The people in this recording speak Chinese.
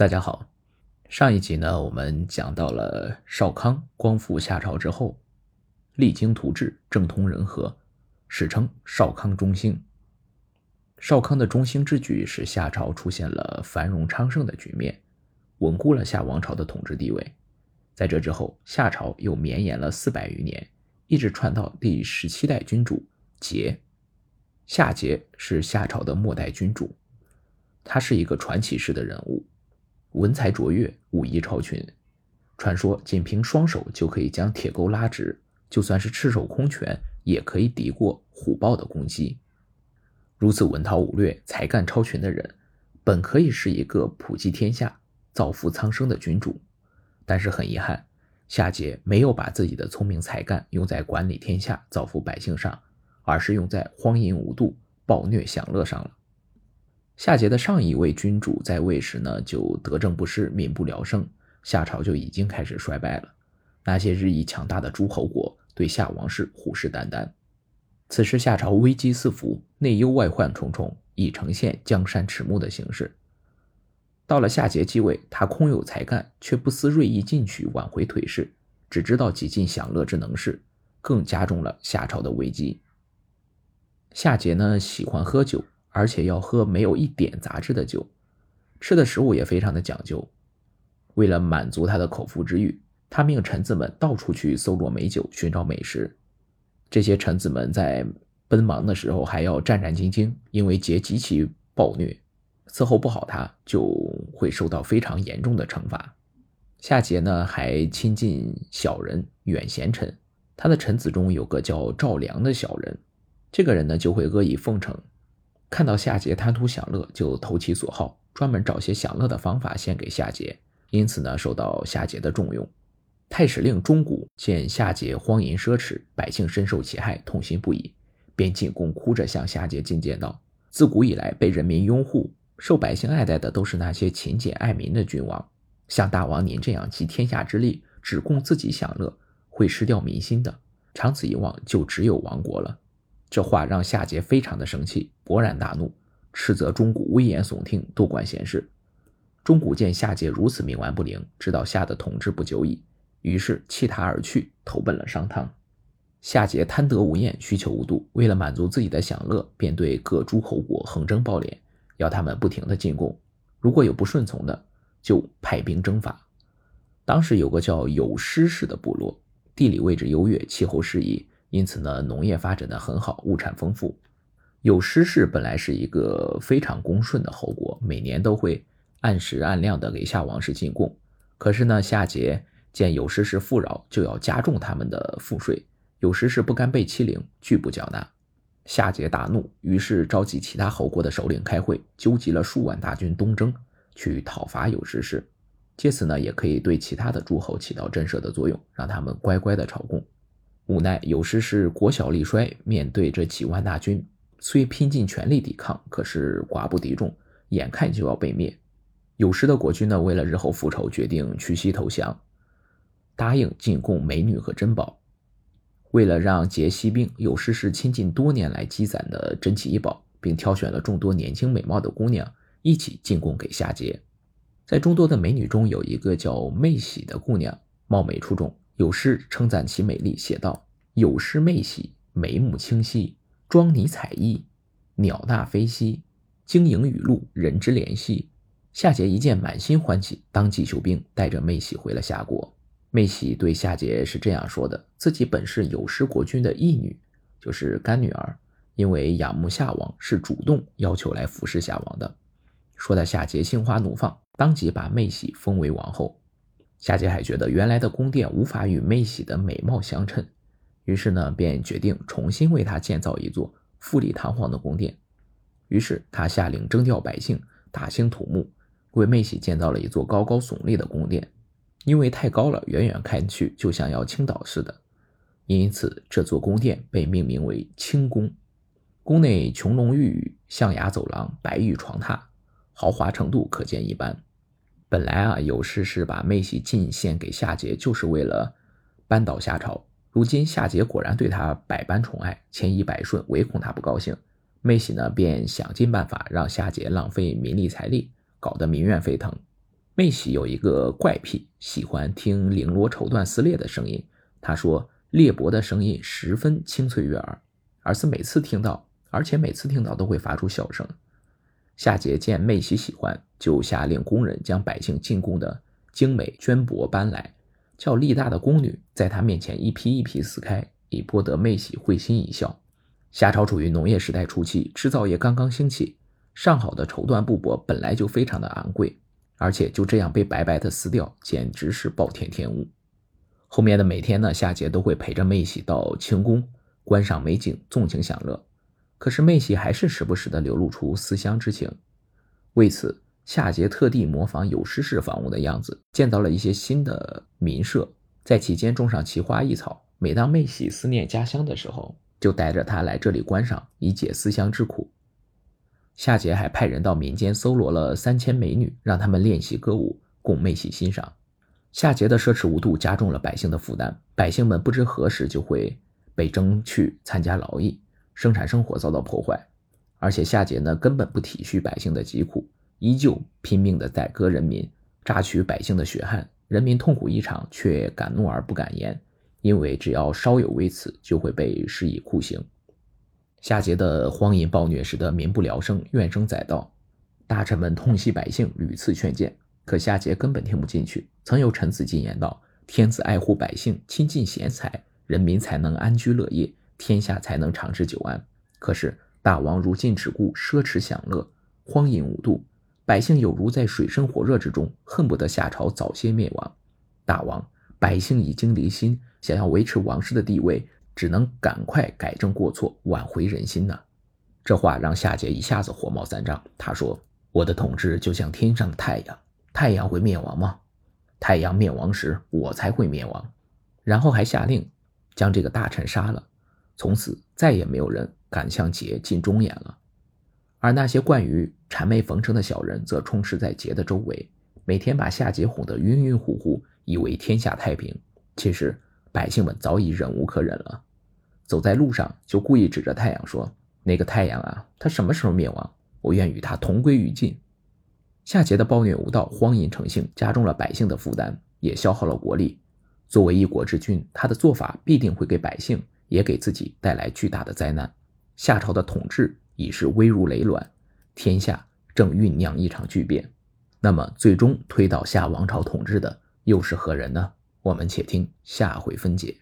大家好，上一集呢，我们讲到了少康光复夏朝之后，励精图治，政通人和，史称少康中兴。少康的中兴之举，使夏朝出现了繁荣昌盛的局面，稳固了夏王朝的统治地位。在这之后，夏朝又绵延了四百余年，一直传到第十七代君主桀。夏桀是夏朝的末代君主，他是一个传奇式的人物。文才卓越，武艺超群，传说仅凭双手就可以将铁钩拉直，就算是赤手空拳也可以敌过虎豹的攻击。如此文韬武略、才干超群的人，本可以是一个普济天下、造福苍生的君主，但是很遗憾，夏桀没有把自己的聪明才干用在管理天下、造福百姓上，而是用在荒淫无度、暴虐享乐上了。夏桀的上一位君主在位时呢，就德政不施，民不聊生，夏朝就已经开始衰败了。那些日益强大的诸侯国对夏王室虎视眈眈。此时夏朝危机四伏，内忧外患重重，已呈现江山迟暮的形势。到了夏桀继位，他空有才干，却不思锐意进取，挽回颓势，只知道极尽享乐之能事，更加重了夏朝的危机。夏桀呢，喜欢喝酒。而且要喝没有一点杂质的酒，吃的食物也非常的讲究。为了满足他的口腹之欲，他命臣子们到处去搜罗美酒，寻找美食。这些臣子们在奔忙的时候还要战战兢兢，因为桀极其暴虐，伺候不好他就会受到非常严重的惩罚。夏桀呢还亲近小人，远贤臣。他的臣子中有个叫赵良的小人，这个人呢就会阿谀奉承。看到夏桀贪图享乐，就投其所好，专门找些享乐的方法献给夏桀，因此呢，受到夏桀的重用。太史令钟古见夏桀荒淫奢侈，百姓深受其害，痛心不已，便进宫哭着向夏桀进谏道：“自古以来，被人民拥护、受百姓爱戴的都是那些勤俭爱民的君王，像大王您这样集天下之力，只供自己享乐，会失掉民心的。长此以往，就只有亡国了。”这话让夏桀非常的生气，勃然大怒，斥责钟古危言耸听，多管闲事。钟古见夏桀如此冥顽不灵，知道夏的统治不久矣，于是弃他而去，投奔了商汤。夏桀贪得无厌，需求无度，为了满足自己的享乐，便对各诸侯国横征暴敛，要他们不停的进贡。如果有不顺从的，就派兵征伐。当时有个叫有师氏的部落，地理位置优越，气候适宜。因此呢，农业发展的很好，物产丰富。有师氏本来是一个非常恭顺的侯国，每年都会按时按量的给夏王室进贡。可是呢，夏桀见有师氏富饶，就要加重他们的赋税。有师氏不甘被欺凌，拒不缴纳。夏桀大怒，于是召集其他侯国的首领开会，纠集了数万大军东征，去讨伐有师氏。借此呢，也可以对其他的诸侯起到震慑的作用，让他们乖乖的朝贡。无奈有时是国小力衰，面对这几万大军，虽拼尽全力抵抗，可是寡不敌众，眼看就要被灭。有时的国君呢，为了日后复仇，决定屈膝投降，答应进贡美女和珍宝。为了让杰西兵，有时是倾尽多年来积攒的珍奇异宝，并挑选了众多年轻美貌的姑娘一起进贡给夏桀。在众多的美女中，有一个叫妹喜的姑娘，貌美出众。有诗称赞其美丽，写道：“有诗媚喜，眉目清晰，妆拟彩衣，鸟纳飞兮，晶莹雨露，人之怜惜。”夏桀一见，满心欢喜，当即修兵，带着妹喜回了夏国。妹喜对夏桀是这样说的：“自己本是有失国君的义女，就是干女儿，因为仰慕夏王，是主动要求来服侍夏王的。”说的夏桀心花怒放，当即把妹喜封为王后。夏桀还觉得原来的宫殿无法与妹喜的美貌相称，于是呢，便决定重新为她建造一座富丽堂皇的宫殿。于是他下令征调百姓，大兴土木，为妹喜建造了一座高高耸立的宫殿。因为太高了，远远看去就像要倾倒似的，因此这座宫殿被命名为清宫。宫内琼龙玉宇，象牙走廊，白玉床榻，豪华程度可见一斑。本来啊，有事是把妹喜进献给夏桀，就是为了扳倒夏朝。如今夏桀果然对他百般宠爱，千依百顺，唯恐他不高兴。妹喜呢，便想尽办法让夏桀浪费民力财力，搞得民怨沸腾。妹喜有一个怪癖，喜欢听绫罗绸缎撕裂的声音。他说，裂帛的声音十分清脆悦耳，而是每次听到，而且每次听到都会发出笑声。夏桀见妹喜喜欢，就下令工人将百姓进贡的精美绢帛搬来，叫力大的宫女在他面前一批一批撕开，以博得妹喜会心一笑。夏朝处于农业时代初期，制造业刚刚兴起，上好的绸缎布帛本来就非常的昂贵。而且就这样被白白的撕掉，简直是暴殄天物。后面的每天呢，夏桀都会陪着妹喜到清宫观赏美景，纵情享乐。可是妹喜还是时不时的流露出思乡之情。为此，夏桀特地模仿有诗式房屋的样子，建造了一些新的民舍，在其间种上奇花异草。每当妹喜思念家乡的时候，就带着她来这里观赏，以解思乡之苦。夏桀还派人到民间搜罗了三千美女，让他们练习歌舞，供妹喜欣赏。夏桀的奢侈无度加重了百姓的负担，百姓们不知何时就会被征去参加劳役，生产生活遭到破坏。而且夏桀呢，根本不体恤百姓的疾苦，依旧拼命的宰割人民，榨取百姓的血汗。人民痛苦异常，却敢怒而不敢言，因为只要稍有微词，就会被施以酷刑。夏桀的荒淫暴虐使得民不聊生，怨声载道。大臣们痛惜百姓，屡次劝谏，可夏桀根本听不进去。曾有臣子进言道：“天子爱护百姓，亲近贤才，人民才能安居乐业，天下才能长治久安。可是大王如今只顾奢侈享乐，荒淫无度，百姓有如在水深火热之中，恨不得夏朝早些灭亡。大王，百姓已经离心，想要维持王室的地位。”只能赶快改正过错，挽回人心呐！这话让夏桀一下子火冒三丈。他说：“我的统治就像天上的太阳，太阳会灭亡吗？太阳灭亡时，我才会灭亡。”然后还下令将这个大臣杀了。从此再也没有人敢向桀进忠言了。而那些惯于谄媚逢生的小人，则充斥在桀的周围，每天把夏桀哄得晕晕乎乎，以为天下太平。其实百姓们早已忍无可忍了。走在路上，就故意指着太阳说：“那个太阳啊，它什么时候灭亡？我愿与它同归于尽。”夏桀的暴虐无道、荒淫成性，加重了百姓的负担，也消耗了国力。作为一国之君，他的做法必定会给百姓也给自己带来巨大的灾难。夏朝的统治已是危如累卵，天下正酝酿一场巨变。那么，最终推倒夏王朝统治的又是何人呢？我们且听下回分解。